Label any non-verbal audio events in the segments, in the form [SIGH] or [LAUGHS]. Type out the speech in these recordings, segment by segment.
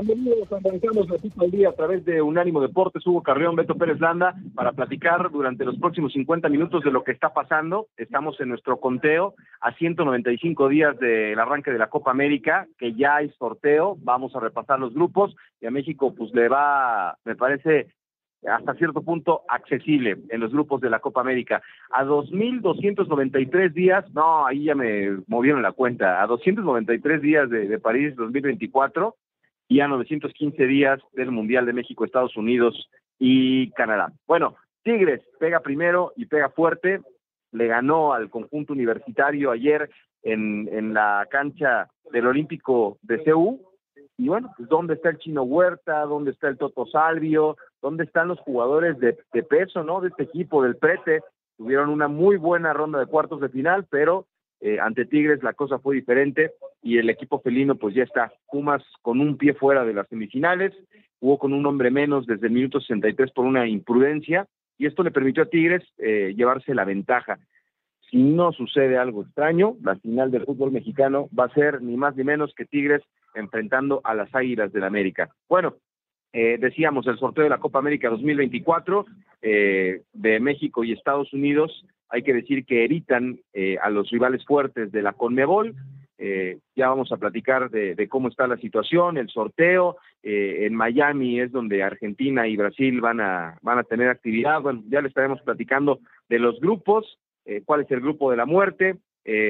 Bienvenidos, arrancamos la cita al día a través de Unánimo Deportes, Hugo Carrión, Beto Pérez Landa, para platicar durante los próximos 50 minutos de lo que está pasando. Estamos en nuestro conteo a 195 días del arranque de la Copa América, que ya hay sorteo, vamos a repasar los grupos y a México pues le va, me parece, hasta cierto punto accesible en los grupos de la Copa América. A 2.293 días, no, ahí ya me movieron la cuenta, a 293 días de, de París 2024 y a 915 días del Mundial de México, Estados Unidos y Canadá. Bueno, Tigres pega primero y pega fuerte, le ganó al conjunto universitario ayer en, en la cancha del Olímpico de CEU. Y bueno, pues ¿dónde está el Chino Huerta? ¿Dónde está el Toto Salvio? ¿Dónde están los jugadores de, de peso, no? De este equipo, del Prete. Tuvieron una muy buena ronda de cuartos de final, pero eh, ante Tigres la cosa fue diferente y el equipo felino pues ya está. Pumas con un pie fuera de las semifinales, jugó con un hombre menos desde el minuto 63 por una imprudencia y esto le permitió a Tigres eh, llevarse la ventaja. Si no sucede algo extraño, la final del fútbol mexicano va a ser ni más ni menos que Tigres enfrentando a las Águilas del América. Bueno, eh, decíamos el sorteo de la Copa América 2024 eh, de México y Estados Unidos hay que decir que evitan a los rivales fuertes de la Conmebol. Eh, ya vamos a platicar de, cómo está la situación, el sorteo. Eh, en Miami es donde Argentina y Brasil van a, van a tener actividad. Bueno, ya le estaremos platicando de los grupos, cuál es el grupo de la muerte.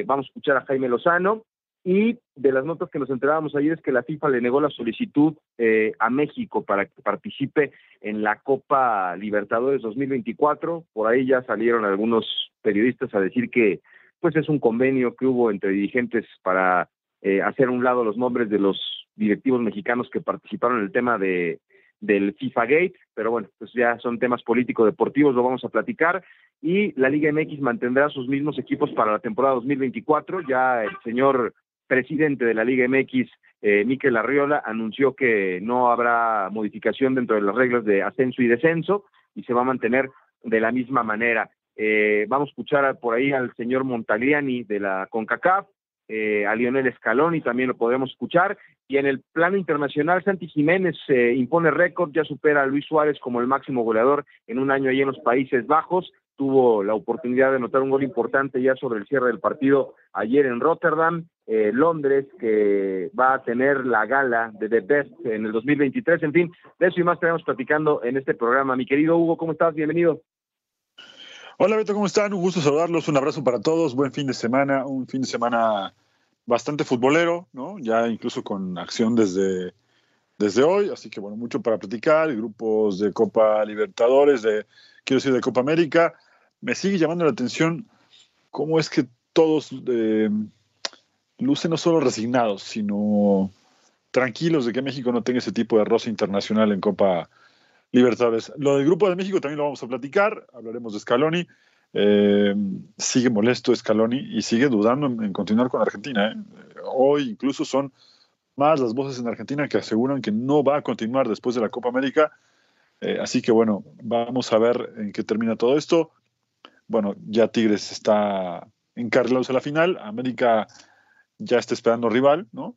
vamos a escuchar a Jaime Lozano y de las notas que nos enterábamos ayer es que la FIFA le negó la solicitud eh, a México para que participe en la Copa Libertadores 2024. Por ahí ya salieron algunos periodistas a decir que pues es un convenio que hubo entre dirigentes para eh, hacer un lado los nombres de los directivos mexicanos que participaron en el tema de del FIFA Gate, pero bueno, pues ya son temas político-deportivos, lo vamos a platicar. Y la Liga MX mantendrá sus mismos equipos para la temporada 2024. Ya el señor presidente de la Liga MX, eh, Miquel Arriola, anunció que no habrá modificación dentro de las reglas de ascenso y descenso y se va a mantener de la misma manera. Eh, vamos a escuchar por ahí al señor Montagliani de la CONCACAF, eh, a Lionel Scaloni también lo podemos escuchar. Y en el plano internacional, Santi Jiménez eh, impone récord, ya supera a Luis Suárez como el máximo goleador en un año allí en los Países Bajos. Tuvo la oportunidad de anotar un gol importante ya sobre el cierre del partido ayer en Rotterdam. Eh, Londres, que va a tener la gala de The Best en el 2023. En fin, de eso y más estaremos platicando en este programa. Mi querido Hugo, ¿cómo estás? Bienvenido. Hola Beto, ¿cómo están? Un gusto saludarlos, un abrazo para todos, buen fin de semana, un fin de semana bastante futbolero, ¿no? Ya incluso con acción desde, desde hoy, así que bueno, mucho para platicar, grupos de Copa Libertadores, de, quiero decir, de Copa América. Me sigue llamando la atención cómo es que todos eh, lucen no solo resignados, sino tranquilos de que México no tenga ese tipo de roce internacional en Copa Libertadores. Lo del Grupo de México también lo vamos a platicar, hablaremos de Scaloni. Eh, sigue molesto Scaloni y sigue dudando en, continuar con Argentina. ¿eh? Hoy incluso son más las voces en Argentina que aseguran que no va a continuar después de la Copa América. Eh, así que bueno, vamos a ver en qué termina todo esto. Bueno, ya Tigres está encarrilados a la final. América ya está esperando rival, ¿no?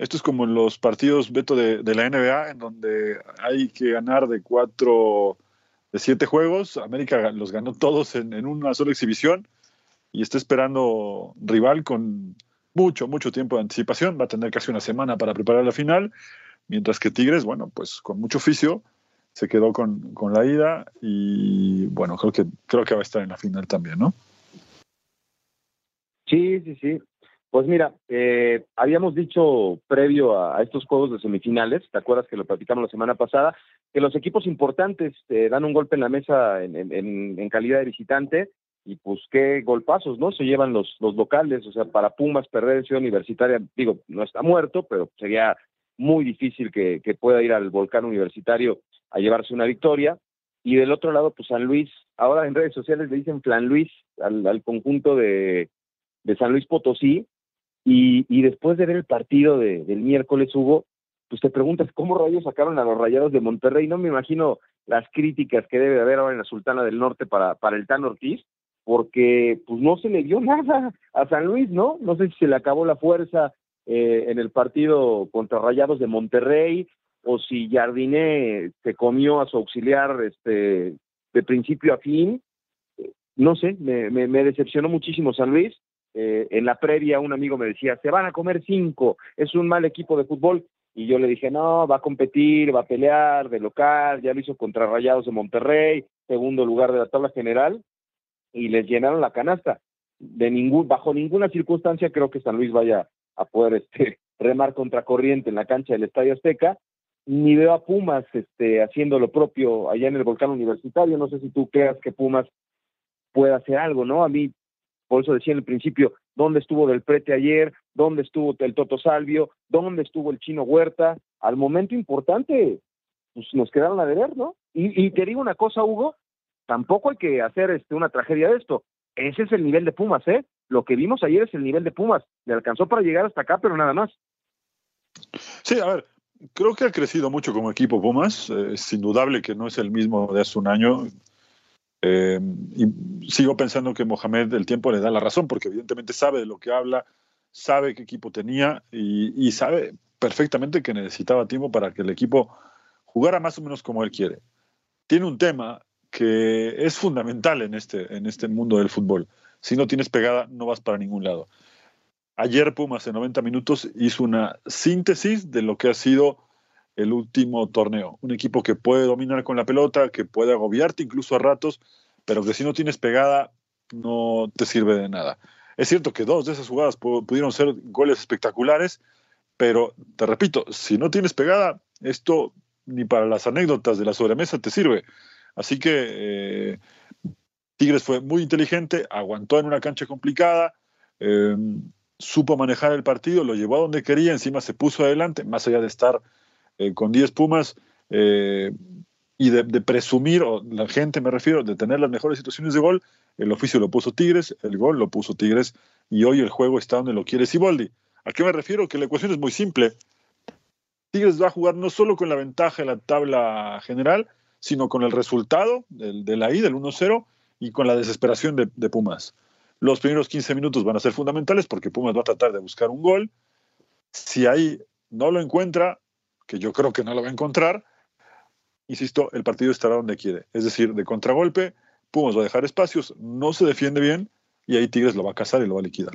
Esto es como en los partidos, Beto, de, la NBA, en donde hay que ganar de cuatro, de siete juegos. América los ganó todos en, una sola exhibición y está esperando rival con mucho, mucho tiempo de anticipación. Va a tener casi una semana para preparar la final, mientras que Tigres, bueno, pues con mucho oficio, se quedó con, con, la ida y bueno, creo que, creo que va a estar en la final también, ¿no? Sí, sí, sí. Pues mira, eh, habíamos dicho previo a, estos juegos de semifinales, ¿te acuerdas que lo platicamos la semana pasada? Que los equipos importantes eh, dan un golpe en la mesa en, calidad de visitante y pues qué golpazos, ¿no? Se llevan los, locales, o sea, para Pumas perder en Ciudad Universitaria, digo, no está muerto, pero sería muy difícil que, pueda ir al volcán universitario a llevarse una victoria. Y del otro lado, pues San Luis, ahora en redes sociales le dicen Flan Luis al, conjunto de San Luis Potosí, y, y después de ver el partido de, del miércoles, Hugo, pues te preguntas cómo rayos sacaron a los rayados de Monterrey. No me imagino las críticas que debe haber ahora en la Sultana del Norte para, para el Tan Ortiz, porque pues no se le dio [LAUGHS] nada a San Luis, ¿no? No sé si se le acabó la fuerza eh, en el partido contra Rayados de Monterrey o si Jardiné se comió a su auxiliar este de principio a fin. No sé, me, me, me decepcionó muchísimo San Luis eh, en la previa un amigo me decía, se van a comer cinco, es un mal equipo de fútbol. Y yo le dije, no, va a competir, va a pelear de local, ya lo hizo contra Rayados de Monterrey, segundo lugar de la tabla general, y les llenaron la canasta. De ningún, bajo ninguna circunstancia creo que San Luis vaya a poder este, [LAUGHS] remar contra corriente en la cancha del Estadio Azteca, ni veo a Pumas este, haciendo lo propio allá en el volcán universitario. No sé si tú creas que Pumas pueda hacer algo, ¿no? A mí por eso decía en el principio, ¿dónde estuvo Del Prete ayer? ¿Dónde estuvo el Toto Salvio? ¿Dónde estuvo el Chino Huerta? Al momento importante, pues nos quedaron a deber, ¿no? Y, te digo una cosa, Hugo, tampoco hay que hacer este, una tragedia de esto. Ese es el nivel de Pumas, ¿eh? Lo que vimos ayer es el nivel de Pumas. Le alcanzó para llegar hasta acá, pero nada más. Sí, a ver, creo que ha crecido mucho como equipo Pumas. Eh, es indudable que no es el mismo de hace un año. Eh, y sigo pensando que Mohamed el tiempo le da la razón, porque evidentemente sabe de lo que habla, sabe qué equipo tenía y, sabe perfectamente que necesitaba tiempo para que el equipo jugara más o menos como él quiere. Tiene un tema que es fundamental en este, en este mundo del fútbol. Si no tienes pegada, no vas para ningún lado. Ayer Pumas en 90 minutos hizo una síntesis de lo que ha sido el último torneo. Un equipo que puede dominar con la pelota, que puede agobiarte incluso a ratos, pero que si no tienes pegada no te sirve de nada. Es cierto que dos de esas jugadas pudieron ser goles espectaculares, pero te repito, si no tienes pegada, esto ni para las anécdotas de la sobremesa te sirve. Así que eh, Tigres fue muy inteligente, aguantó en una cancha complicada, eh, supo manejar el partido, lo llevó a donde quería, encima se puso adelante, más allá de estar eh, con 10 Pumas eh, y de, presumir, o la gente me refiero, de tener las mejores situaciones de gol, el oficio lo puso Tigres, el gol lo puso Tigres y hoy el juego está donde lo quiere Siboldi. ¿A qué me refiero? Que la ecuación es muy simple. Tigres va a jugar no solo con la ventaja en la tabla general, sino con el resultado del, de la del 1-0, y con la desesperación de, de, Pumas. Los primeros 15 minutos van a ser fundamentales porque Pumas va a tratar de buscar un gol. Si ahí no lo encuentra, que yo creo que no lo va a encontrar, insisto, el partido estará donde quiere. Es decir, de contragolpe, Pumas va a dejar espacios, no se defiende bien y ahí Tigres lo va a cazar y lo va a liquidar.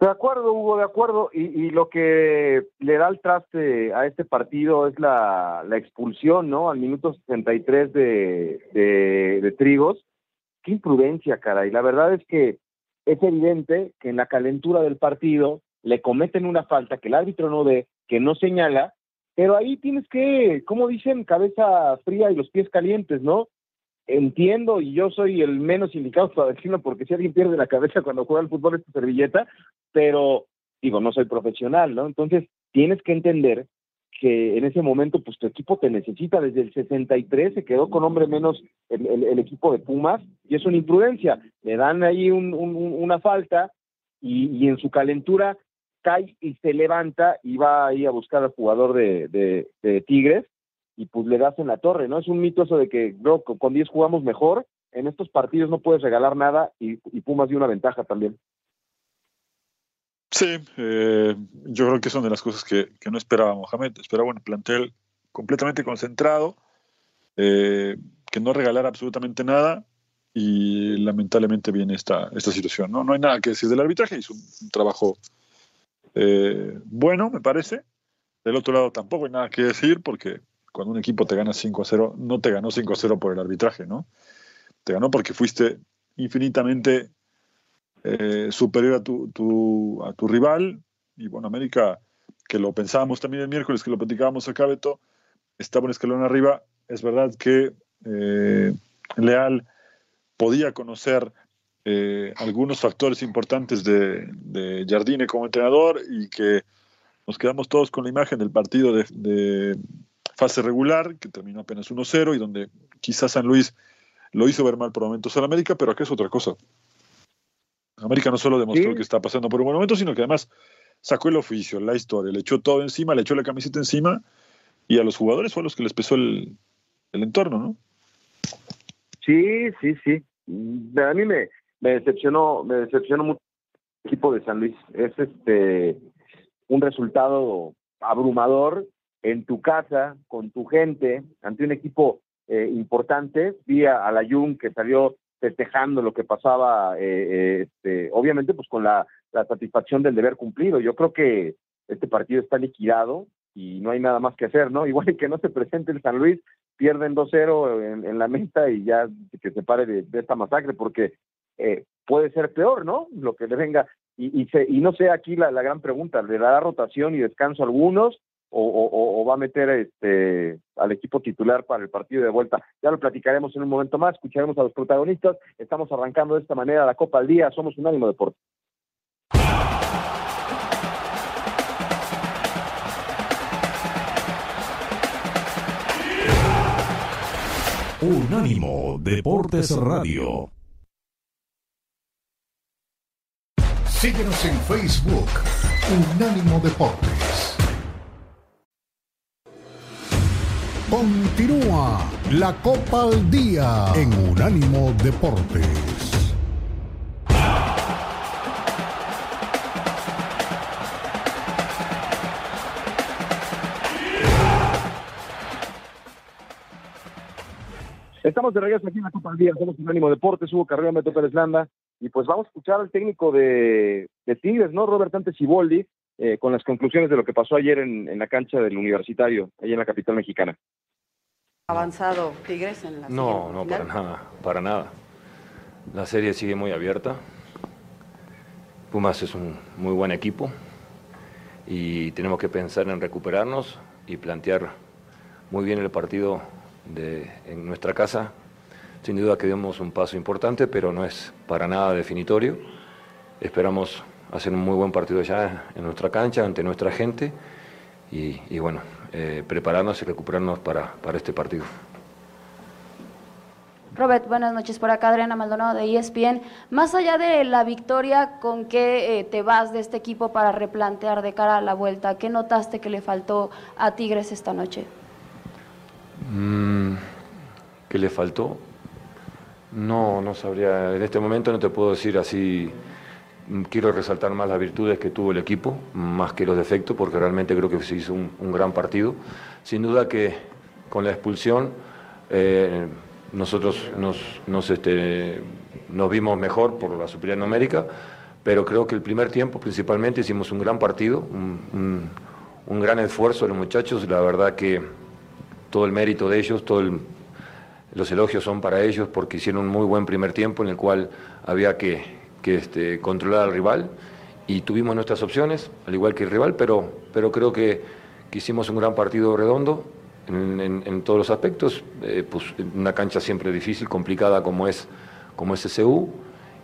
De acuerdo, Hugo, de acuerdo. Y, lo que le da el traste a este partido es la, expulsión, ¿no? Al minuto 63 de, de, de Trigos. Qué imprudencia, cara. Y la verdad es que es evidente que en la calentura del partido le cometen una falta que el árbitro no ve, que no señala, pero ahí tienes que, como dicen, cabeza fría y los pies calientes, ¿no? Entiendo y yo soy el menos indicado para decirlo porque si alguien pierde la cabeza cuando juega al fútbol es tu servilleta, pero digo, no soy profesional, ¿no? Entonces tienes que entender que en ese momento pues tu equipo te necesita desde el 63 se quedó con hombre menos el, equipo de Pumas y es una imprudencia le dan ahí una falta y, y, en su calentura cae y se levanta y va ahí a buscar al jugador de, Tigres y pues le das en la torre, ¿no? Es un mito eso de que, bro, con 10 jugamos mejor, en estos partidos no puedes regalar nada y, Pumas dio una ventaja también. Sí, eh, yo creo que son de las cosas que, no esperaba Mohamed. Esperaba un plantel completamente concentrado, eh, que no regalara absolutamente nada y lamentablemente viene esta, esta situación. ¿no? no hay nada que decir del arbitraje, hizo un trabajo eh, bueno, me parece. Del otro lado tampoco hay nada que decir porque cuando un equipo te gana 5 a 0, no te ganó 5 a 0 por el arbitraje, ¿no? Te ganó porque fuiste infinitamente eh, superior a tu, rival. Y bueno, América, que lo pensábamos también el miércoles, que lo platicábamos acá, Beto, estaba un escalón arriba. Es verdad que eh, Leal podía conocer eh, algunos factores importantes de, de, Jardine como entrenador y que nos quedamos todos con la imagen del partido de, fase regular, que terminó apenas 1-0 y donde quizás San Luis lo hizo ver mal por momentos al América, pero acá es otra cosa. América no solo demostró que está pasando por un buen momento, sino que además sacó el oficio, la historia, le echó todo encima, le echó la camiseta encima y a los jugadores fue a los que les pesó el, el entorno, ¿no? Sí, sí, sí. A mí me, me decepcionó, me decepcionó mucho el equipo de San Luis. Es este un resultado abrumador en tu casa, con tu gente, ante un equipo eh, importante. Vi a, la Jung que salió festejando lo que pasaba, eh, eh, este, obviamente pues con la, la satisfacción del deber cumplido. Yo creo que este partido está liquidado y no hay nada más que hacer, ¿no? [LAUGHS] Igual que no se presente el San Luis, pierden 2-0 en, la meta y ya que se pare de esta masacre, porque eh, puede ser peor, ¿no? Lo que le venga. Y, y, y no sé aquí la, gran pregunta, ¿le dará rotación y descanso a algunos o, o, va a meter este al equipo titular para el partido de vuelta? Ya lo platicaremos en un momento más, escucharemos a los protagonistas. Estamos arrancando de esta manera la Copa al Día, somos un ánimo deporte. Unánimo Deportes Radio. Síguenos en Facebook, Unánimo Deportes. Continúa la Copa al Día en Unánimo Deportes. Estamos de regreso aquí en la Copa al Día, somos Unánimo Deportes, Hugo Carrera, Beto Pérez Landa. Y pues vamos a escuchar al técnico de, Tigres, ¿no? Robert Ante Ciboldi, eh, con las conclusiones de lo que pasó ayer en, la cancha del Universitario, ahí en la capital mexicana. ¿Avanzado Tigres en la No, no, para nada, para nada. La serie sigue muy abierta. Pumas es un muy buen equipo y tenemos que pensar en recuperarnos y plantear muy bien el partido de, en nuestra casa sin duda que dimos un paso importante, pero no es para nada definitorio. Esperamos hacer un muy buen partido ya en nuestra cancha, ante nuestra gente, y, bueno, eh, prepararnos y recuperarnos para, para este partido. Robert, buenas noches. Por acá Adriana Maldonado de ESPN. Más allá de la victoria, ¿con qué eh, te vas de este equipo para replantear de cara a la vuelta? ¿Qué notaste que le faltó a Tigres esta noche? Mm, ¿Qué le faltó? No, no sabría. En este momento no te puedo decir así. Mm, quiero resaltar más las virtudes que tuvo el equipo, más que los defectos, porque realmente creo que se hizo un, gran partido. Sin duda que con la expulsión eh, nosotros nos, este, nos, vimos mejor por la superioridad numérica, pero creo que el primer tiempo principalmente hicimos un gran partido, un, un gran esfuerzo de los muchachos. La verdad que todo el mérito de ellos, todo el los elogios son para ellos porque hicieron un muy buen primer tiempo en el cual había que, este, controlar al rival y tuvimos nuestras opciones, al igual que el rival, pero, pero creo que, hicimos un gran partido redondo en, todos los aspectos, eh, pues una cancha siempre difícil, complicada como es, como es SU,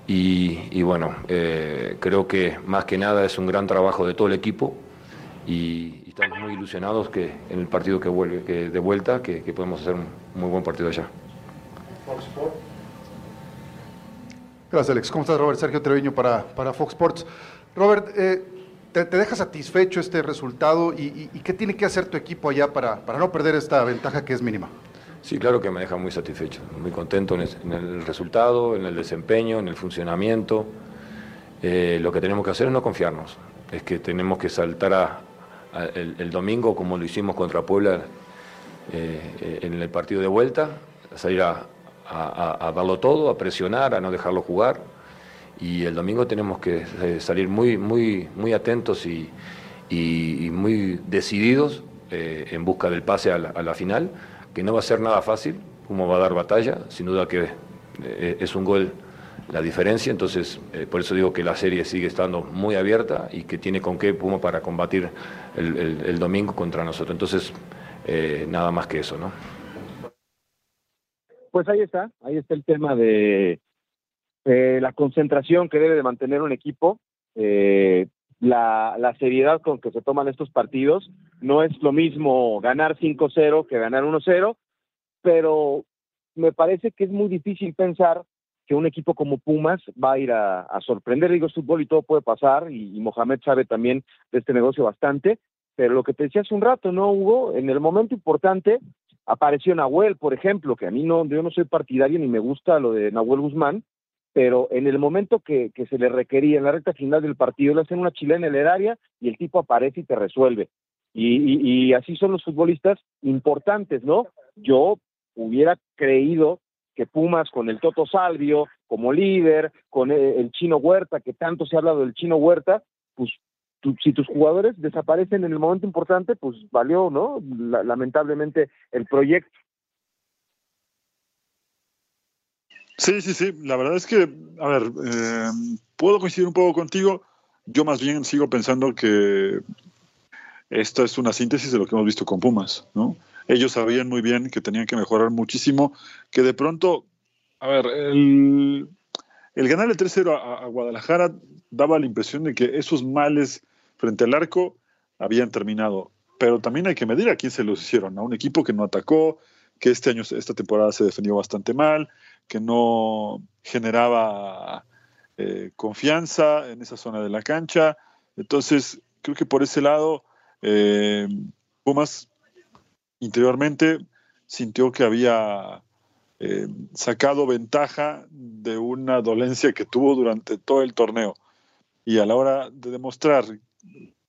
y, bueno, eh, creo que más que nada es un gran trabajo de todo el equipo y, estamos muy ilusionados que en el partido que vuelve, que de vuelta, que, que podemos hacer un muy buen partido allá. Fox Sports. Gracias, Alex. ¿Cómo estás, Robert? Sergio Treviño para, para Fox Sports. Robert, eh, ¿te, deja satisfecho este resultado y, qué tiene que hacer tu equipo allá para, para no perder esta ventaja que es mínima? Sí, claro que me deja muy satisfecho, muy contento en el, resultado, en el desempeño, en el funcionamiento. Eh, lo que tenemos que hacer es no confiarnos, es que tenemos que saltar a, el, domingo como lo hicimos contra Puebla eh, en el partido de vuelta, salir a, a, darlo todo, a presionar, a no dejarlo jugar. Y el domingo tenemos que eh, salir muy, muy, muy atentos y, muy decididos eh, en busca del pase a la, final, que no va a ser nada fácil, Puma va a dar batalla, sin duda que eh, es un gol la diferencia, entonces eh, por eso digo que la serie sigue estando muy abierta y que tiene con qué Puma para combatir el, domingo contra nosotros. Entonces, nada más que eso, ¿no? Pues ahí está, ahí está el tema de la concentración que debe de mantener un equipo. Eh, la, la, seriedad con que se toman estos partidos. No es lo mismo ganar 5-0 que ganar 1-0, pero me parece que es muy difícil pensar que un equipo como Pumas va a ir a, sorprender. Digo, es fútbol y todo puede pasar, y, Mohamed sabe también de este negocio bastante, pero lo que te decía hace un rato, ¿no, Hugo? En el momento importante apareció Nahuel, por ejemplo, que a mí no, yo no soy partidario ni me gusta lo de Nahuel Guzmán, pero en el momento que, se le requería, en la recta final del partido, le hacen una chilena en el área y el tipo aparece y te resuelve. Y, así son los futbolistas importantes, ¿no? Yo hubiera creído que Pumas con el Toto Salvio como líder, con el, Chino Huerta, que tanto se ha hablado del Chino Huerta, pues si tus jugadores desaparecen en el momento importante, pues valió, ¿no? lamentablemente el proyecto. Sí, sí, sí. La verdad es que, a ver, eh, puedo coincidir un poco contigo. Yo más bien sigo pensando que esta es una síntesis de lo que hemos visto con Pumas, ¿no? Ellos sabían muy bien que tenían que mejorar muchísimo, que de pronto, a ver, el, el ganarle 3-0 a, a, Guadalajara daba la impresión de que esos males frente al arco habían terminado. Pero también hay que medir a quién se los hicieron, a un equipo que no atacó, que este año, esta temporada se defendió bastante mal, que no generaba eh, confianza en esa zona de la cancha. Entonces, creo que por ese lado, eh, Pumas interiormente sintió que había eh, sacado ventaja de una dolencia que tuvo durante todo el torneo. Y a la hora de demostrar,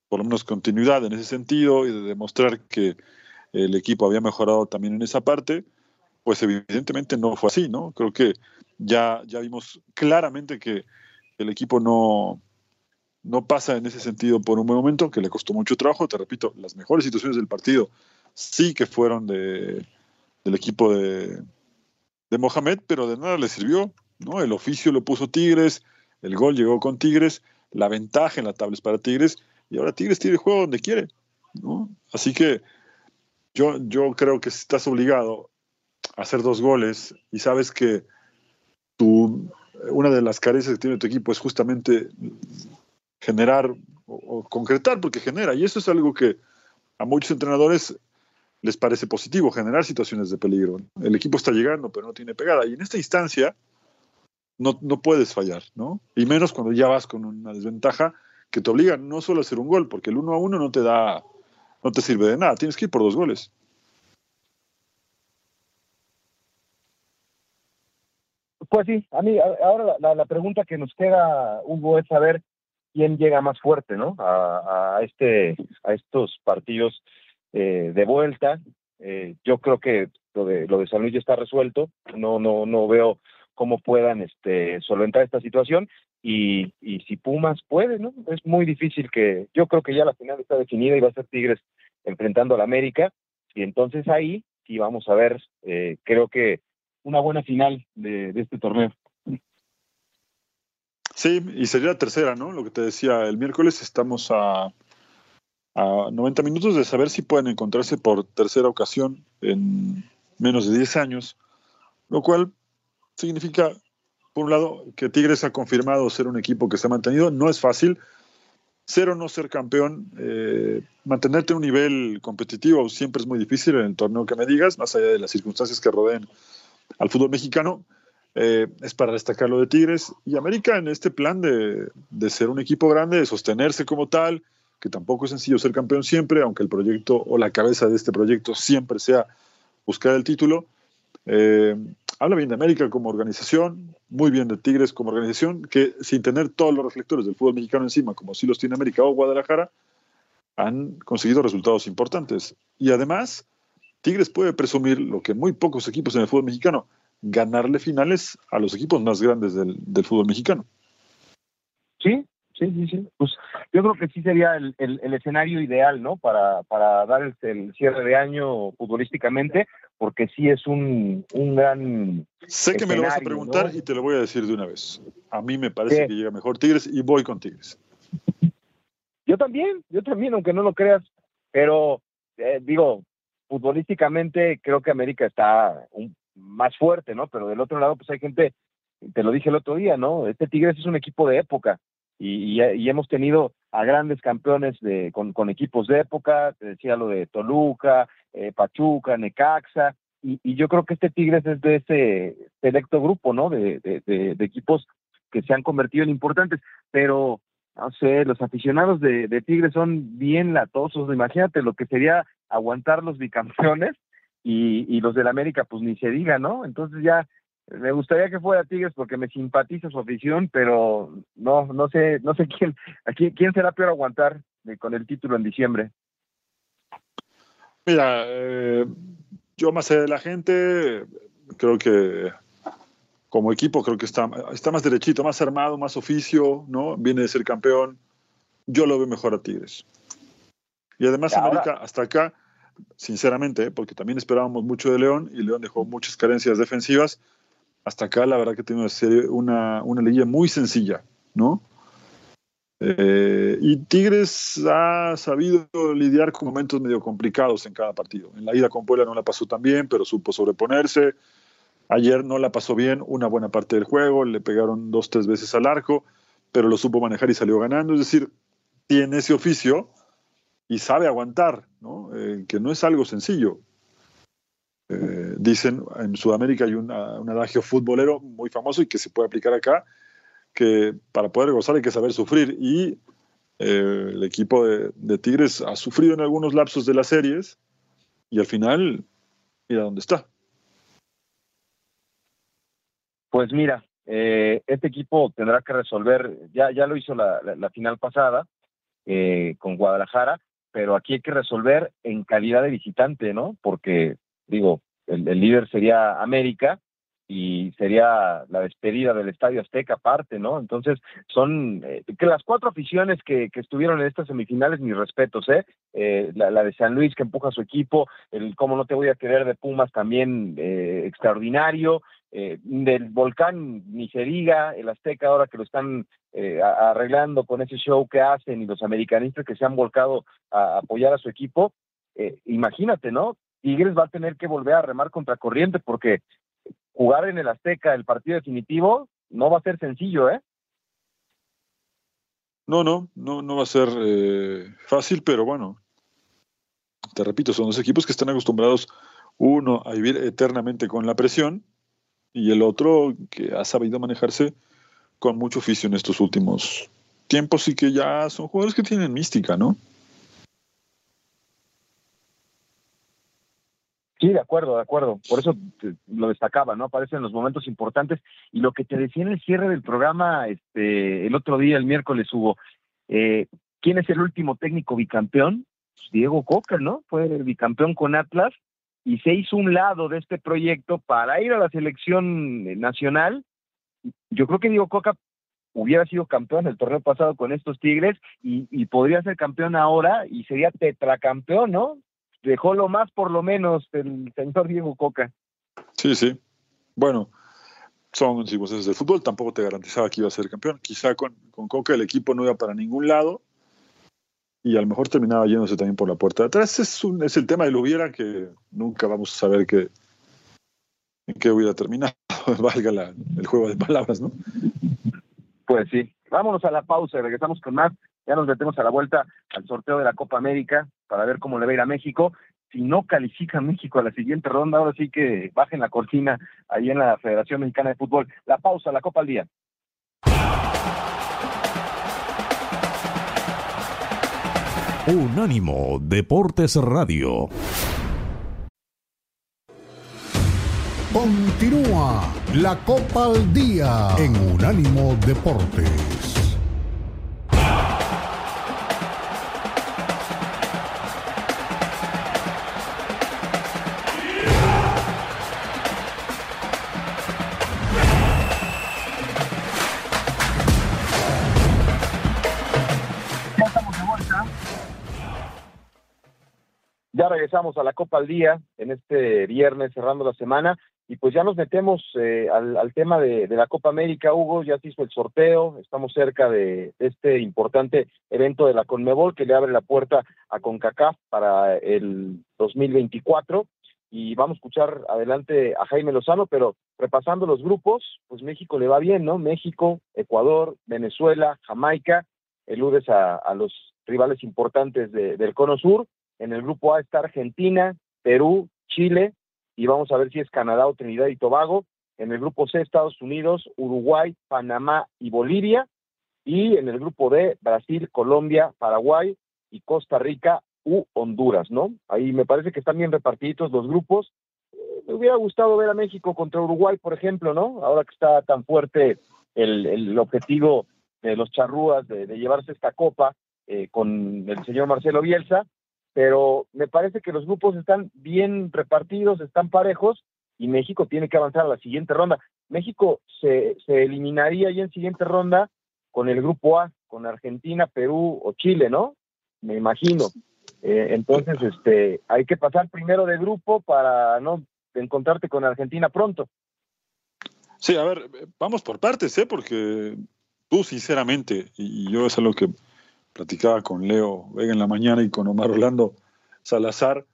por lo menos continuidad en ese sentido, y de demostrar que el equipo había mejorado también en esa parte, pues evidentemente no fue así, ¿no? Creo que ya, ya vimos claramente que el equipo no, no pasa en ese sentido por un buen momento, que le costó mucho trabajo. Te repito, las mejores situaciones del partido sí que fueron de, del equipo de, de Mohamed, pero de nada le sirvió. ¿no? El oficio lo puso Tigres, el gol llegó con Tigres, la ventaja en la tabla es para Tigres, y ahora Tigres tiene el juego donde quiere. ¿no? Así que yo, yo creo que estás obligado hacer dos goles y sabes que tu, una de las carencias que tiene tu equipo es justamente generar o, concretar, porque genera, y eso es algo que a muchos entrenadores les parece positivo, generar situaciones de peligro. El equipo está llegando, pero no tiene pegada, y en esta instancia no, no puedes fallar, ¿no? Y menos cuando ya vas con una desventaja que te obliga no solo a hacer un gol, porque el uno a uno no te da, no te sirve de nada, tienes que ir por dos goles. Pues sí, a mí ahora la, pregunta que nos queda, Hugo, es saber quién llega más fuerte, ¿no? A, este, a estos partidos eh, de vuelta. Eh, yo creo que lo de lo de San Luis ya está resuelto. No, no, no veo cómo puedan este solventar esta situación y, y si Pumas puede, ¿no? Es muy difícil que yo creo que ya la final está definida y va a ser Tigres enfrentando al América y entonces ahí sí vamos a ver, eh, creo que una buena final de, este torneo. Sí, y sería la tercera, ¿no? Lo que te decía, el miércoles estamos a, a 90 minutos de saber si pueden encontrarse por tercera ocasión en menos de 10 años, lo cual significa, por un lado, que Tigres ha confirmado ser un equipo que se ha mantenido. No es fácil, ser o no ser campeón, eh, mantenerte en un nivel competitivo siempre es muy difícil en el torneo que me digas, más allá de las circunstancias que rodeen al fútbol mexicano. Eh, es para destacar lo de Tigres y América en este plan de, ser un equipo grande, de sostenerse como tal, que tampoco es sencillo ser campeón siempre, aunque el proyecto o la cabeza de este proyecto siempre sea buscar el título. Eh, habla bien de América como organización, muy bien de Tigres como organización, que sin tener todos los reflectores del fútbol mexicano encima, como si los tiene América o Guadalajara, han conseguido resultados importantes. Y además, Tigres puede presumir lo que muy pocos equipos en el fútbol mexicano, ganarle finales a los equipos más grandes del, fútbol mexicano. Sí, Sí, sí, sí. Pues yo creo que sí sería el, el, escenario ideal, ¿no? Para, para dar el, el, cierre de año futbolísticamente, porque sí es un, un gran. Sé que me lo vas a preguntar y te lo voy a decir de una vez. A mí me parece que llega mejor Tigres y voy con Tigres. Yo también, yo también, aunque no lo creas, pero eh, digo, futbolísticamente creo que América está un, más fuerte, ¿no? Pero del otro lado, pues hay gente, te lo dije el otro día, ¿no? Este Tigres es un equipo de época y, y, hemos tenido a grandes campeones de, con, equipos de época, te decía lo de Toluca, eh, Pachuca, Necaxa, y, y, yo creo que este Tigres es de ese selecto grupo, ¿no? De, de, de, equipos que se han convertido en importantes, pero no sé, los aficionados de, de Tigres son bien latosos, imagínate lo que sería aguantar los bicampeones y, y los del América, pues ni se diga, ¿no? Entonces ya me gustaría que fuera Tigres porque me simpatiza su afición, pero no, no sé, no sé quién, quién será peor aguantar con el título en diciembre. Mira, eh, yo más allá de la gente, creo que como equipo creo que está, está más derechito, más armado, más oficio, ¿no? Viene de ser campeón. Yo lo veo mejor a Tigres. Y además América hasta acá, sinceramente, porque también esperábamos mucho de León y León dejó muchas carencias defensivas, hasta acá la verdad que tiene una, una liguilla muy sencilla, ¿no? Eh, y Tigres ha sabido lidiar con momentos medio complicados en cada partido. En la ida con Puebla no la pasó tan bien, pero supo sobreponerse. Ayer no la pasó bien una buena parte del juego, le pegaron dos, tres veces al arco, pero lo supo manejar y salió ganando. Es decir, tiene ese oficio y sabe aguantar, ¿no? Eh, que no es algo sencillo. Eh, dicen, en Sudamérica hay un adagio futbolero muy famoso y que se puede aplicar acá, que para poder gozar hay que saber sufrir. Y eh, el equipo de, Tigres ha sufrido en algunos lapsos de las series y al final, mira dónde está. Pues mira, eh, este equipo tendrá que resolver, ya, ya lo hizo la, final pasada con Guadalajara, pero aquí hay que resolver en calidad de visitante, ¿no? Porque digo, el, líder sería América y sería la despedida del Estadio Azteca aparte, ¿no? Entonces, son eh, que las cuatro aficiones que, que, estuvieron en estas semifinales, mis respetos, ¿eh? eh la, de San Luis que empuja a su equipo, el cómo no te voy a querer de Pumas también eh, extraordinario, del Volcán ni se diga, el Azteca ahora que lo están arreglando con ese show que hacen y los americanistas que se han volcado a apoyar a su equipo, imagínate, ¿no? Tigres va a tener que volver a remar contra corriente porque jugar en el Azteca el partido definitivo no va a ser sencillo, ¿eh? No, no, no, no va a ser eh, fácil, pero bueno, te repito, son dos equipos que están acostumbrados, uno a vivir eternamente con la presión y el otro que ha sabido manejarse con mucho oficio en estos últimos tiempos y que ya son jugadores que tienen mística, ¿no? Sí, de acuerdo, de acuerdo. Por eso lo destacaba, ¿no? Aparece en los momentos importantes. Y lo que te decía en el cierre del programa, este, el otro día, el miércoles, hubo, eh, ¿quién es el último técnico bicampeón? Pues Diego Coca, ¿no? Fue bicampeón con Atlas y se hizo un lado de este proyecto para ir a la selección nacional. Yo creo que Diego Coca hubiera sido campeón el torneo pasado con estos Tigres y, y podría ser campeón ahora y sería tetracampeón, ¿no? Dejó lo más por lo menos el señor Diego Coca. Sí, sí. Bueno, son circunstancias del fútbol, tampoco te garantizaba que iba a ser campeón. Quizá con, con Coca el equipo no iba para ningún lado y a lo mejor terminaba yéndose también por la puerta de atrás. Es, un, es el tema del hubiera que nunca vamos a saber que, en qué hubiera terminado, [LAUGHS] valga la, el juego de palabras, ¿no? Pues sí. Vámonos a la pausa y regresamos con más. Ya nos metemos a la vuelta al sorteo de la Copa América para ver cómo le va a ir a México. Si no califica México a la siguiente ronda, ahora sí que bajen la cortina ahí en la Federación Mexicana de Fútbol. La pausa, la Copa al día. Unánimo Deportes Radio. Continúa la Copa al Día en Unánimo Deportes. Regresamos a la Copa al Día en este viernes cerrando la semana y pues ya nos metemos eh, al, tema de, la Copa América, Hugo, ya se hizo el sorteo, estamos cerca de, este importante evento de la Conmebol que le abre la puerta a CONCACAF para el 2024 y vamos a escuchar adelante a Jaime Lozano, pero repasando los grupos, pues México le va bien, ¿no? México, Ecuador, Venezuela, Jamaica, eludes a, a los rivales importantes del Cono Sur, en el grupo A está Argentina, Perú, Chile, y vamos a ver si es Canadá o Trinidad y Tobago. En el grupo C, Estados Unidos, Uruguay, Panamá y Bolivia. Y en el grupo D, Brasil, Colombia, Paraguay y Costa Rica u Honduras, ¿no? Ahí me parece que están bien repartidos los grupos. Eh, me hubiera gustado ver a México contra Uruguay, por ejemplo, ¿no? Ahora que está tan fuerte el, objetivo de los charrúas de, llevarse esta copa eh, con el señor Marcelo Bielsa, pero me parece que los grupos están bien repartidos, están parejos y México tiene que avanzar a la siguiente ronda. México se, se eliminaría ya en siguiente ronda con el grupo A, con Argentina, Perú o Chile, ¿no? Me imagino. Eh, entonces, este, hay que pasar primero de grupo para no encontrarte con Argentina pronto. Sí, a ver, vamos por partes, ¿eh? Porque tú, sinceramente, y yo es algo que platicaba con Leo Vega en la mañana y con Omar Orlando Salazar.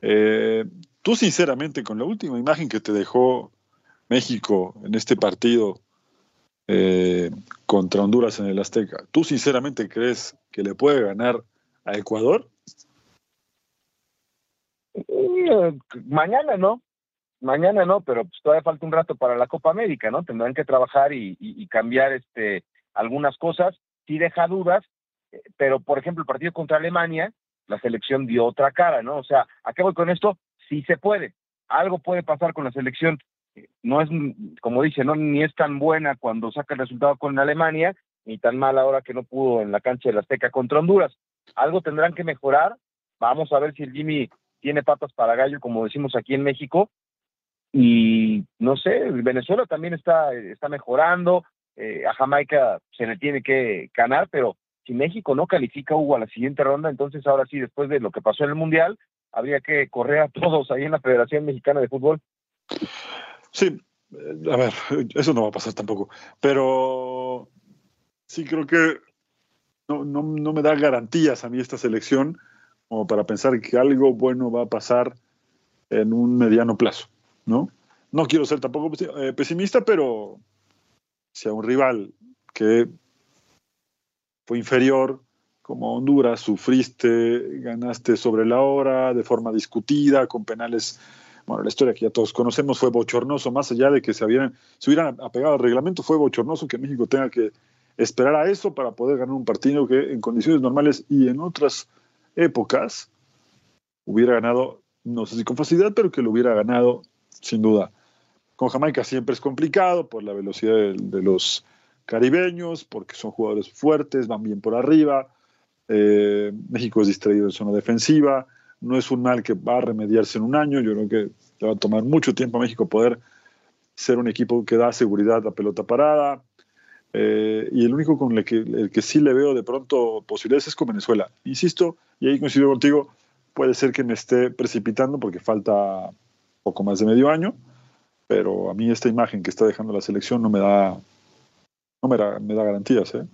Eh, tú sinceramente, con la última imagen que te dejó México en este partido eh, contra Honduras en el Azteca, ¿tú sinceramente crees que le puede ganar a Ecuador? Eh, mañana no, mañana no, pero pues todavía falta un rato para la Copa América, ¿no? Tendrán que trabajar y, y cambiar este algunas cosas. Sí deja dudas, pero por ejemplo el partido contra Alemania, la selección dio otra cara, ¿no? O sea, ¿a qué voy con esto? Sí se puede. Algo puede pasar con la selección. No es, como dice, no ni es tan buena cuando saca el resultado con Alemania, ni tan mal ahora que no pudo en la cancha de la Azteca contra Honduras. Algo tendrán que mejorar. Vamos a ver si el Jimmy tiene patas para gallo, como decimos aquí en México. Y no sé, Venezuela también está, está mejorando. Eh, a Jamaica se le tiene que ganar, pero si México no califica Hugo a la siguiente ronda, entonces ahora sí, después de lo que pasó en el Mundial, habría que correr a todos ahí en la Federación Mexicana de Fútbol. Sí, eh, a ver, eso no va a pasar tampoco, pero sí creo que no, no, no me da garantías a mí esta selección como para pensar que algo bueno va a pasar en un mediano plazo, ¿no? No quiero ser tampoco eh, pesimista, pero si a un rival que fue inferior, como Honduras, sufriste, ganaste sobre la hora, de forma discutida, con penales. Bueno, la historia que ya todos conocemos fue bochornoso, más allá de que se, hubieran, se hubieran apegado al reglamento, fue bochornoso que México tenga que esperar a eso para poder ganar un partido que en condiciones normales y en otras épocas hubiera ganado, no sé si con facilidad, pero que lo hubiera ganado sin duda. Con Jamaica siempre es complicado por la velocidad de los caribeños, porque son jugadores fuertes, van bien por arriba. Eh, México es distraído en zona defensiva. No es un mal que va a remediarse en un año. Yo creo que le va a tomar mucho tiempo a México poder ser un equipo que da seguridad a pelota parada. Eh, y el único con el que, el que sí le veo de pronto posibilidades es con Venezuela. Insisto, y ahí coincido contigo, puede ser que me esté precipitando porque falta poco más de medio año, pero a mí esta imagen que está dejando la selección no me da, no me da, me da garantías, ¿eh?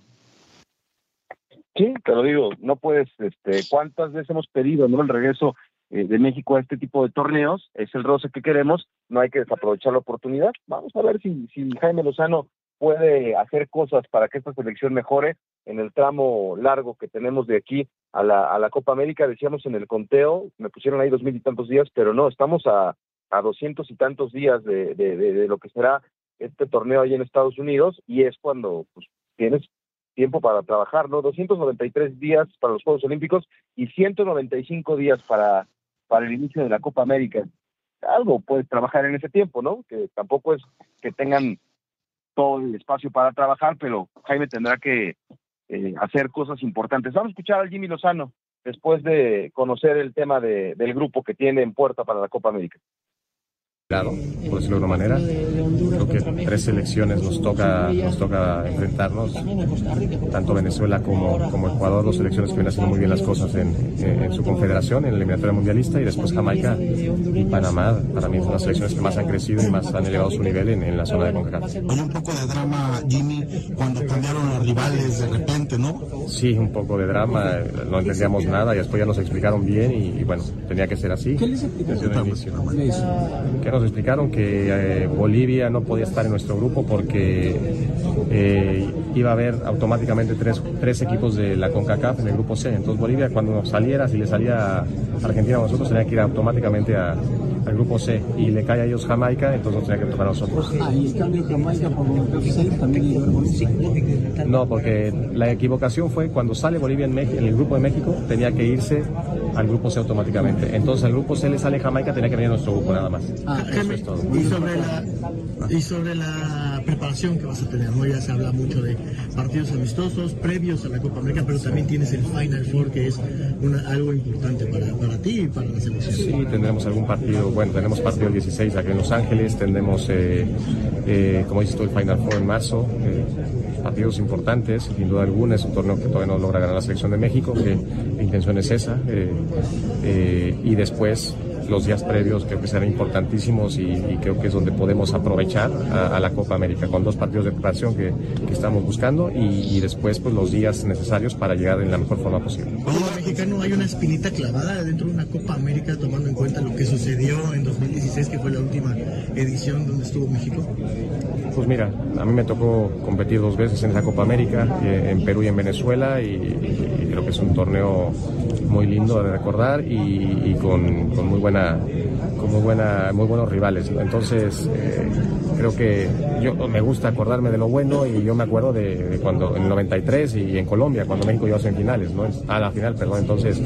Sí, te lo digo, no puedes, este, ¿cuántas veces hemos pedido ¿no? el regreso eh, de México a este tipo de torneos? Es el roce que queremos, no hay que desaprovechar la oportunidad. Vamos a ver si, si Jaime Lozano puede hacer cosas para que esta selección mejore en el tramo largo que tenemos de aquí a la, a la Copa América. Decíamos en el conteo, me pusieron ahí dos mil y tantos días, pero no, estamos a, a doscientos y tantos días de, de, de, lo que será este torneo ahí en Estados Unidos y es cuando pues, tienes tiempo para trabajar, ¿no? 293 días para los Juegos Olímpicos y 195 días para, para el inicio de la Copa América. Algo puedes trabajar en ese tiempo, ¿no? Que tampoco es que tengan todo el espacio para trabajar, pero Jaime tendrá que eh, hacer cosas importantes. Vamos a escuchar al Jimmy Lozano después de conocer el tema de, del grupo que tiene en puerta para la Copa América por decirlo de alguna manera. Creo que tres selecciones nos toca, nos toca enfrentarnos, tanto Venezuela como, como Ecuador, dos selecciones que vienen haciendo muy bien las cosas en, en, su confederación, en la eliminatoria mundialista, y después Jamaica y Panamá, para mí son las selecciones que más han crecido y más han elevado su nivel en, en la zona de CONCACAF. Hay un poco de drama, Jimmy, cuando cambiaron los rivales de repente, ¿no? Sí, un poco de drama, no entendíamos nada y después ya nos explicaron bien y, y bueno, tenía que ser así. ¿Qué les nos explicaron que eh, Bolivia no podía estar en nuestro grupo porque eh, iba a haber automáticamente tres, tres equipos de la CONCACAF en el grupo C. Entonces Bolivia cuando saliera, si le salía a Argentina a nosotros, tenía que ir automáticamente a, al grupo C y le cae a ellos Jamaica, entonces nos tenía que tocar a nosotros. Ah, y cambio Jamaica por también. No, porque la equivocación fue cuando sale Bolivia en, México, en el grupo de México, tenía que irse al grupo C automáticamente. Entonces al grupo C le sale Jamaica, tenía que venir a nuestro grupo nada más. Ah, Eso es todo. Y sobre, la, y sobre la preparación que vas a tener, ¿no? Ya se habla mucho de partidos amistosos previos a la Copa América, pero también tienes el Final Four, que es una, algo importante para, para ti y para la selección. Sí, tendremos algún partido, bueno, tenemos partido el 16 aquí en Los Ángeles, tendremos, eh, eh, como dices tú, el Final Four en marzo, eh, partidos importantes, sin duda alguna, es un torneo que todavía no logra ganar la selección de México, que la intención es esa, eh, eh, y después los días previos creo que serán importantísimos y, y creo que es donde podemos aprovechar a, a, la Copa América con dos partidos de preparación que, que estamos buscando y, y, después pues los días necesarios para llegar en la mejor forma posible. Como mexicano hay una espinita clavada dentro de una Copa América tomando en cuenta lo que sucedió en 2016 que fue la última edición donde estuvo México. Pues mira, a mí me tocó competir dos veces en esa Copa América, eh, en Perú y en Venezuela y, y creo que es un torneo muy lindo de recordar y, y con, con, muy buena con muy buena muy buenos rivales entonces eh, creo que yo me gusta acordarme de lo bueno y yo me acuerdo de, de, cuando en el 93 y en Colombia cuando México llegó a semifinales no a la final perdón. Entonces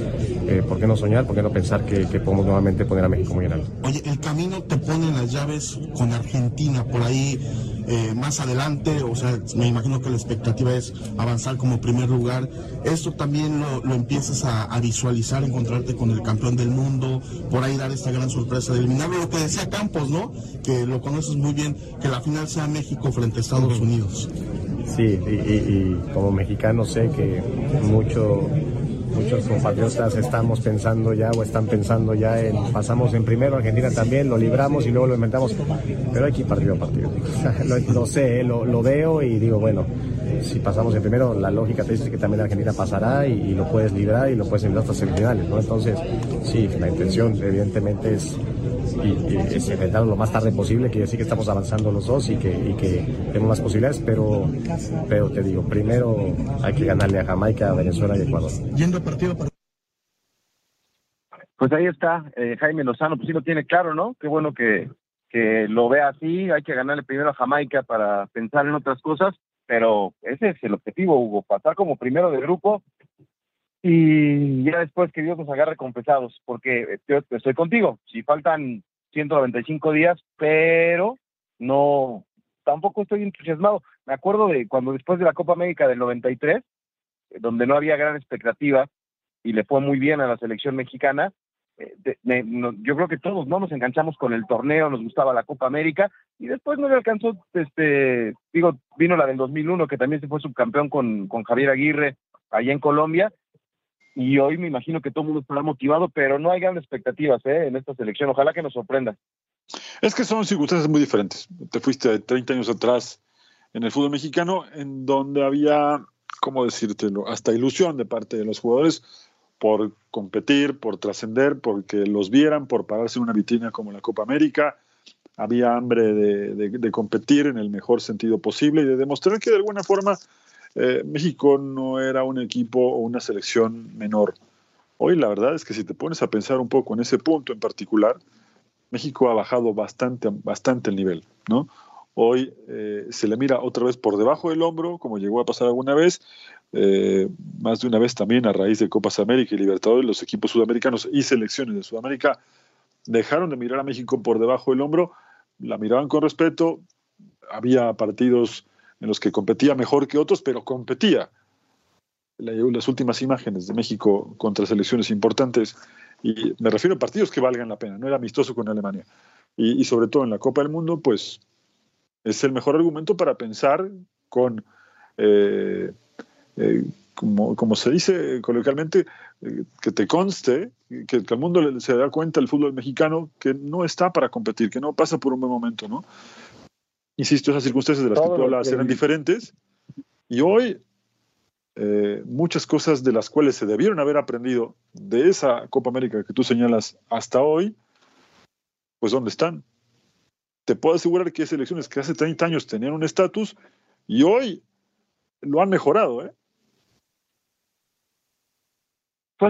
eh, por qué no soñar por qué no pensar que, que, podemos nuevamente poner a México muy en alto oye el camino te pone las llaves con Argentina por ahí eh, más adelante, o sea, me imagino que la expectativa es avanzar como primer lugar. Esto también lo, lo empiezas a, a, visualizar, encontrarte con el campeón del mundo, por ahí dar esta gran sorpresa de eliminarlo. Lo que decía Campos, ¿no? Que lo conoces muy bien, que la final sea México frente a Estados Unidos. Sí, y, y, y como mexicano sé que mucho muchos compatriotas estamos pensando ya o están pensando ya en pasamos en primero, Argentina también, lo libramos y luego lo inventamos, pero hay que ir partido a partido. [LAUGHS] lo, sé, lo, lo, veo y digo, bueno, si pasamos en primero, la lógica te dice que también Argentina pasará y, y lo puedes librar y lo puedes librar hasta semifinales, ¿no? Entonces, sí, la intención evidentemente es y, y, es inventarlo lo más tarde posible, quiere decir que estamos avanzando los dos y que, y que tenemos más posibilidades, pero, pero te digo, primero hay que ganarle a Jamaica, a Venezuela y a Ecuador. Yendo partido para... Pues ahí está, eh, Jaime Lozano, pues sí lo tiene claro, ¿no? Qué bueno que, que lo vea así, hay que ganarle primero a Jamaica para pensar en otras cosas, pero ese es el objetivo, Hugo, pasar como primero de grupo y ya después que Dios nos agarre con pesados, porque yo estoy contigo, si faltan 195 días, pero no, tampoco estoy entusiasmado. Me acuerdo de cuando después de la Copa América del 93, donde no había gran expectativa y le fue muy bien a la selección mexicana, eh, de, de, no, yo creo que todos no nos enganchamos con el torneo, nos gustaba la Copa América y después no le alcanzó, este, digo, vino la del 2001 que también se fue subcampeón con, con Javier Aguirre allá en Colombia y hoy me imagino que todo el mundo estará motivado, pero no hay grandes expectativas ¿eh? en esta selección. Ojalá que nos sorprenda. Es que son circunstancias muy diferentes. Te fuiste 30 años atrás en el fútbol mexicano, en donde había, ¿cómo decírtelo?, hasta ilusión de parte de los jugadores por competir, por trascender, porque los vieran, por pararse en una vitrina como la Copa América. Había hambre de, de, de competir en el mejor sentido posible y de demostrar que de alguna forma eh, México no era un equipo o una selección menor. Hoy la verdad es que si te pones a pensar un poco en ese punto en particular, México ha bajado bastante, bastante el nivel, ¿no? Hoy eh, se le mira otra vez por debajo del hombro, como llegó a pasar alguna vez, eh, más de una vez también a raíz de Copas América y Libertadores, los equipos sudamericanos y selecciones de Sudamérica dejaron de mirar a México por debajo del hombro, la miraban con respeto, había partidos en los que competía mejor que otros, pero competía. Las últimas imágenes de México contra selecciones importantes, y me refiero a partidos que valgan la pena, no era amistoso con Alemania, y, sobre todo en la Copa del Mundo, pues es el mejor argumento para pensar con, eh, eh, como, se dice coloquialmente, eh, que te conste, que, que, el mundo se da cuenta, el fútbol mexicano, que no está para competir, que no pasa por un buen momento, ¿no? Insisto, esas circunstancias de las que tú hablabas eran diferentes y hoy muchas cosas de las cuales se debieron haber aprendido de esa Copa América que tú señalas hasta hoy, pues ¿dónde están? Te puedo asegurar que hay selecciones que hace 30 años tenían un estatus y hoy lo han mejorado, ¿eh?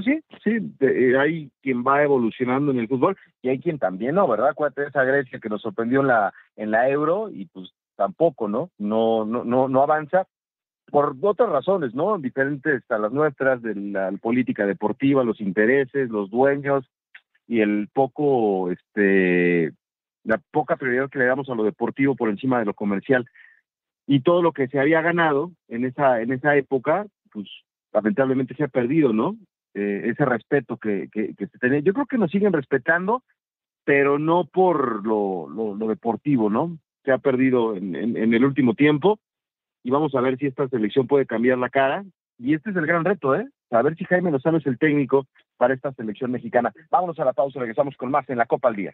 Sí, sí, eh, hay quien va evolucionando en el fútbol y hay quien también no, ¿verdad? De esa Grecia que nos sorprendió en la en la Euro y pues tampoco, ¿no? No no no no avanza por otras razones, ¿no? Diferentes a las nuestras de la política deportiva, los intereses, los dueños, y el poco, este, la poca prioridad que le damos a lo deportivo por encima de lo comercial. Y todo lo que se había ganado en esa, en esa época, pues lamentablemente se ha perdido, ¿no? Eh, ese respeto que, que, se tenía. Yo creo que nos siguen respetando, pero no por lo, lo, deportivo, ¿no? Se ha perdido en, en, el último tiempo y vamos a ver si esta selección puede cambiar la cara. Y este es el gran reto, ¿eh? A ver si Jaime Lozano es el técnico para esta selección mexicana. Vámonos a la pausa, regresamos con más en la Copa al Día.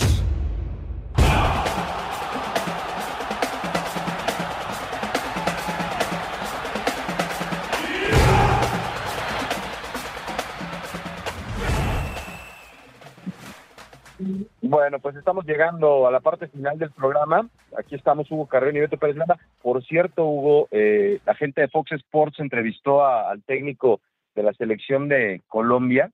Bueno, pues estamos llegando a la parte final del programa. Aquí estamos Hugo Carrera y Beto Pérez Landa. Por cierto, Hugo, eh, la gente de Fox Sports entrevistó al técnico de la selección de Colombia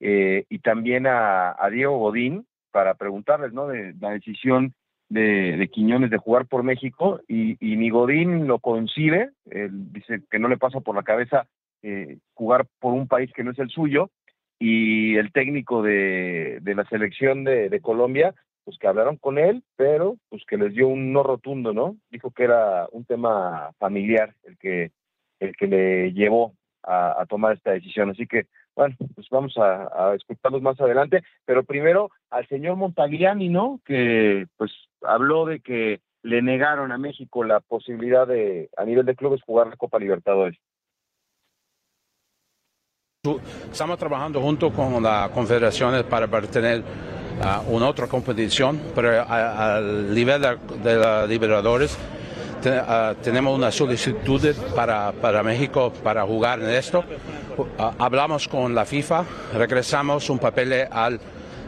eh, y también a, Diego Godín para preguntarles, ¿no? De la decisión de, Quiñones de jugar por México y, ni Godín lo concibe. Él dice que no le pasa por la cabeza eh, jugar por un país que no es el suyo y el técnico de, de la selección de, de, Colombia, pues que hablaron con él, pero pues que les dio un no rotundo, ¿no? Dijo que era un tema familiar el que, el que le llevó a, tomar esta decisión. Así que, bueno, pues vamos a, a, escucharlos más adelante, pero primero al señor Montagliani, ¿no? Que pues habló de que le negaron a México la posibilidad de, a nivel de clubes, jugar la Copa Libertadores. Estamos trabajando junto con las confederaciones para tener uh, una otra competición, pero al nivel de, los Liberadores uh, tenemos una solicitud para, para, México para jugar en esto. Uh, hablamos con la FIFA, regresamos un papel al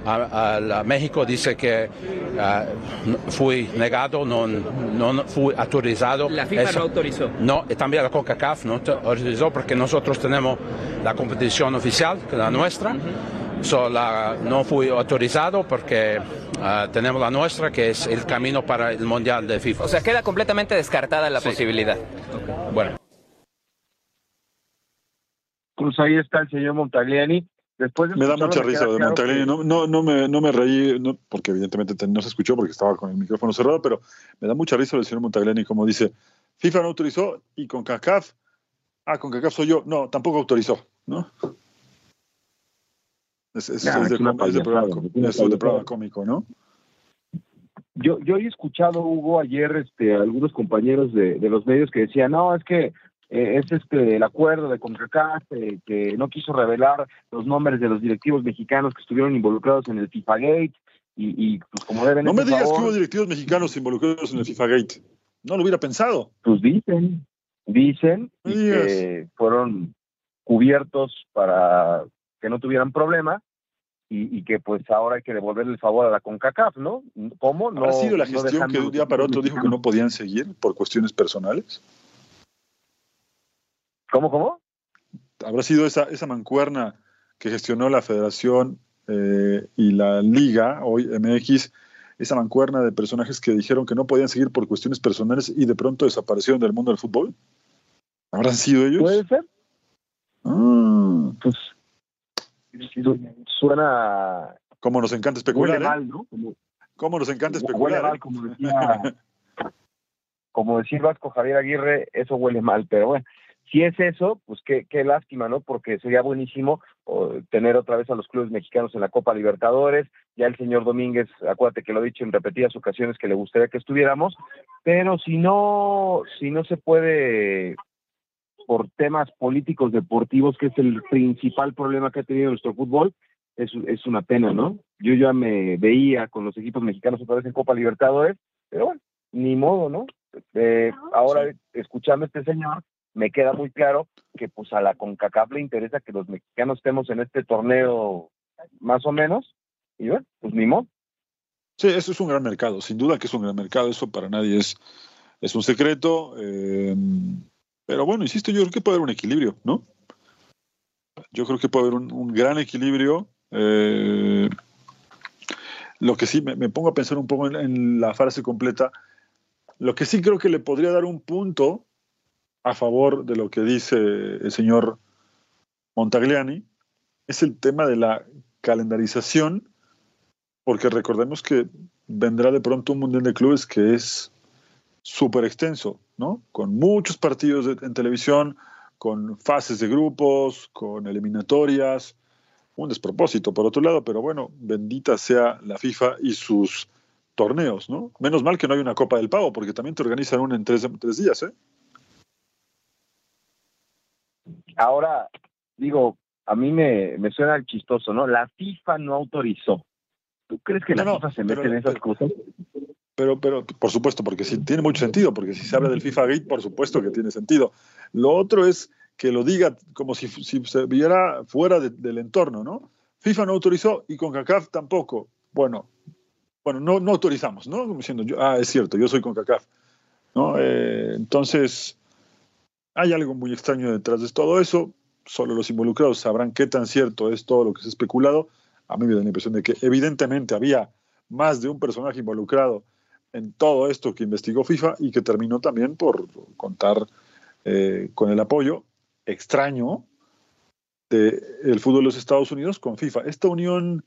a, México dice que fui negado, no, no fui autorizado. La FIFA no autorizó. No, y también la CONCACAF no autorizó porque nosotros tenemos la competición oficial, que es la nuestra. no fui autorizado porque tenemos la nuestra, que es el camino para el Mundial de FIFA. O sea, queda completamente descartada la posibilidad. Bueno. Pues ahí está el señor Montagliani me da mucha risa de Montagliani. No, no, no, me, no me reí, porque evidentemente no se escuchó porque estaba con el micrófono cerrado, pero me da mucha risa el señor Montagliani como dice, FIFA no autorizó y con CACAF, ah, con CACAF soy yo, no, tampoco autorizó, ¿no? Es, es, es, de, programa, cómico, ¿no? Yo, yo he escuchado, Hugo, ayer este, algunos compañeros de, de los medios que decían, no, es que eh, es este el acuerdo de CONCACAF eh, que no quiso revelar los nombres de los directivos mexicanos que estuvieron involucrados en el FIFA Gate y, y pues como deben no me digas que hubo directivos mexicanos involucrados en el FIFA Gate no lo hubiera pensado pues dicen dicen que fueron cubiertos para que no tuvieran problema y, que pues ahora hay que devolverle el favor a la CONCACAF, ¿no? ¿Cómo? No, ¿Ha sido la gestión que de un día para otro dijo que no podían seguir por cuestiones personales? ¿Cómo, cómo? Habrá sido esa, esa mancuerna que gestionó la federación eh, y la liga, hoy MX, esa mancuerna de personajes que dijeron que no podían seguir por cuestiones personales y de pronto desaparecieron del mundo del fútbol. ¿Habrán sido ellos? Puede ser. Ah. pues suena como nos encanta especular. ¿eh? mal, ¿no? Como, como nos encanta especular. Mal, ¿eh? como decía, como decía Vasco Javier Aguirre, eso huele mal, pero bueno, si es eso, pues qué, qué lástima, ¿no? Porque sería buenísimo tener otra vez a los clubes mexicanos en la Copa Libertadores. Ya el señor Domínguez, acuérdate que lo ha dicho en repetidas ocasiones que le gustaría que estuviéramos, pero si no, si no se puede por temas políticos deportivos, que es el principal problema que ha tenido nuestro fútbol, es, es una pena, ¿no? Yo ya me veía con los equipos mexicanos otra vez en Copa Libertadores, pero bueno, ni modo, ¿no? Eh, ahora, escuchando a este señor, me queda muy claro que pues a la CONCACAF le interesa que los mexicanos estemos en este torneo más o menos, y bueno, pues ni modo. Sí, eso es un gran mercado, sin duda que es un gran mercado, eso para nadie es, es un secreto, eh, pero bueno, insisto, yo creo que puede haber un equilibrio, ¿no? Yo creo que puede haber un, gran equilibrio. Eh, lo que sí, me, pongo a pensar un poco en, la frase completa. Lo que sí creo que le podría dar un punto a favor de lo que dice el señor Montagliani es el tema de la calendarización, porque recordemos que vendrá de pronto un Mundial de Clubes que es súper extenso, ¿no? Con muchos partidos en televisión, con fases de grupos, con eliminatorias, un despropósito por otro lado, pero bueno, bendita sea la FIFA y sus torneos, ¿no? Menos mal que no hay una Copa del Pavo, porque también te organizan una en tres, tres días, ¿eh? Ahora, digo, a mí me, me suena chistoso, ¿no? La FIFA no autorizó. ¿Tú crees que la no, FIFA se mete en esas pero, cosas? Pero, pero, por supuesto, porque sí, tiene mucho sentido, porque si se habla del FIFA Gate, por supuesto que tiene sentido. Lo otro es que lo diga como si, si se viera fuera de, del entorno, ¿no? FIFA no autorizó y con CACAF tampoco. Bueno, bueno, no, no autorizamos, ¿no? Como diciendo, yo, ah, es cierto, yo soy con CACAF, ¿no? Eh, entonces, hay algo muy extraño detrás de todo eso. Solo los involucrados sabrán qué tan cierto es todo lo que se ha especulado. A mí me da la impresión de que evidentemente había más de un personaje involucrado en todo esto que investigó FIFA y que terminó también por contar eh, con el apoyo extraño del de fútbol de los Estados Unidos con FIFA. Esta unión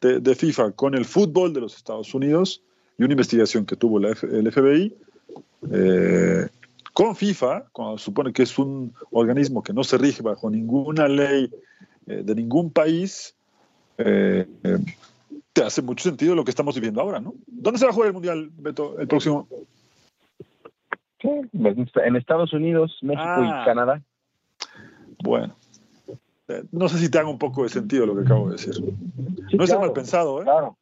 de, de, FIFA con el fútbol de los Estados Unidos y una investigación que tuvo la F, el FBI eh, con FIFA, cuando supone que es un organismo que no se rige bajo ninguna ley eh, de ningún país, eh, eh, te hace mucho sentido lo que estamos viviendo ahora, ¿no? ¿Dónde se va a jugar el Mundial, Beto, el próximo? En Estados Unidos, México ah, y Canadá. Bueno, no sé si te haga un poco de sentido lo que acabo de decir. Sí, no claro, es mal pensado, ¿eh? Claro.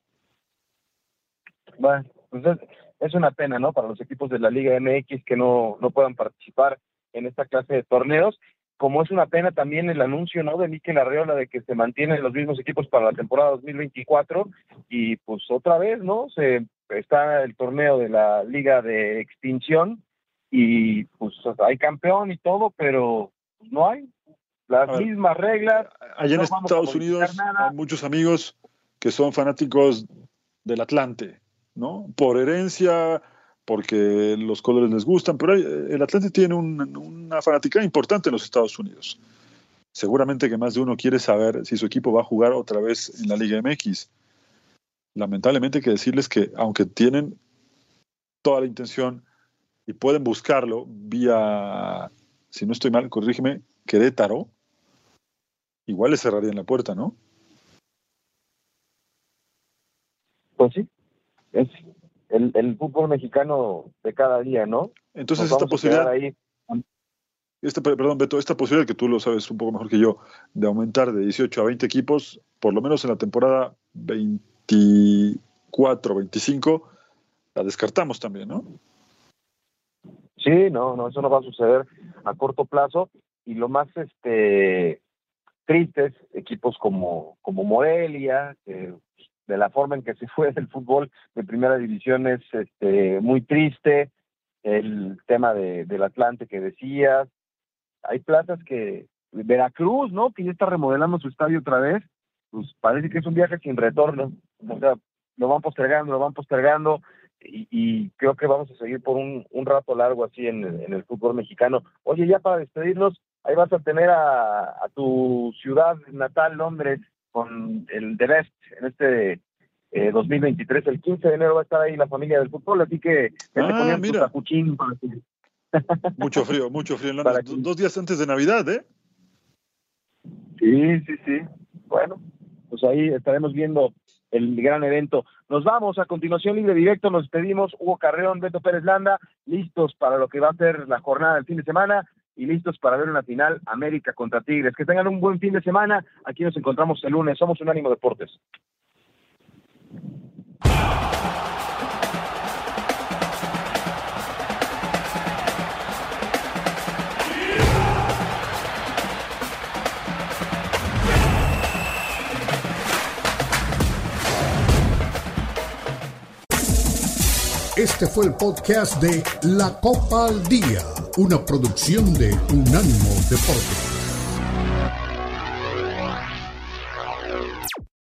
Bueno, pues es, una pena, ¿no? Para los equipos de la Liga MX que no, no puedan participar en esta clase de torneos. Como es una pena también el anuncio, ¿no? De Miquel Arreola de que se mantienen los mismos equipos para la temporada 2024 y pues otra vez, ¿no? Se está el torneo de la Liga de Extinción y pues hay campeón y todo, pero no hay las ver, mismas reglas. Allá en Estados Unidos nada. muchos amigos que son fanáticos del Atlante, ¿no? Por herencia, porque los colores les gustan, pero el Atlante tiene un- una fanática importante en los Estados Unidos. Seguramente que más de uno quiere saber si su equipo va a jugar otra vez en la Liga MX. Lamentablemente hay que decirles que aunque tienen toda la intención y pueden buscarlo vía, si no estoy mal, corrígeme, Querétaro, igual le cerrarían la puerta, ¿no? Pues sí, es el, el fútbol mexicano de cada día, ¿no? Entonces Nos esta posibilidad, ahí. esta, perdón, Beto, esta posibilidad que tú lo sabes un poco mejor que yo, de aumentar de 18 a 20 equipos, por lo menos en la temporada 24, 25, la descartamos también, ¿no? Sí, no, no, eso no va a suceder a corto plazo. Y lo más este triste es equipos como, como Morelia, que de la forma en que se fue el fútbol de primera división es este, muy triste. El tema de, del Atlante que decías. Hay plazas que. Veracruz, ¿no? Que ya está remodelando su estadio otra vez. Pues parece que es un viaje sin retorno. O sea, lo van postergando, lo van postergando y, y creo que vamos a seguir por un, un rato largo así en, en el fútbol mexicano. Oye, ya para despedirnos, ahí vas a tener a, tu ciudad natal, Londres, con el The Best en este 2023. Eh, el 15 de enero va a estar ahí la familia del fútbol, así que ah, mira. [LAUGHS] Mucho frío, mucho frío en Londres. Dos días antes de Navidad, ¿eh? Sí, sí, sí. Bueno, pues ahí estaremos viendo el gran evento. Nos vamos a continuación libre directo, nos despedimos. Hugo Carreón, Beto Pérez Landa, listos para lo que va a ser la jornada del fin de semana y listos para ver una final América contra Tigres. Que tengan un buen fin de semana. Aquí nos encontramos el lunes. Somos Unánimo Deportes. Este fue el podcast de La Copa al Día, una producción de Unánimo Deportes.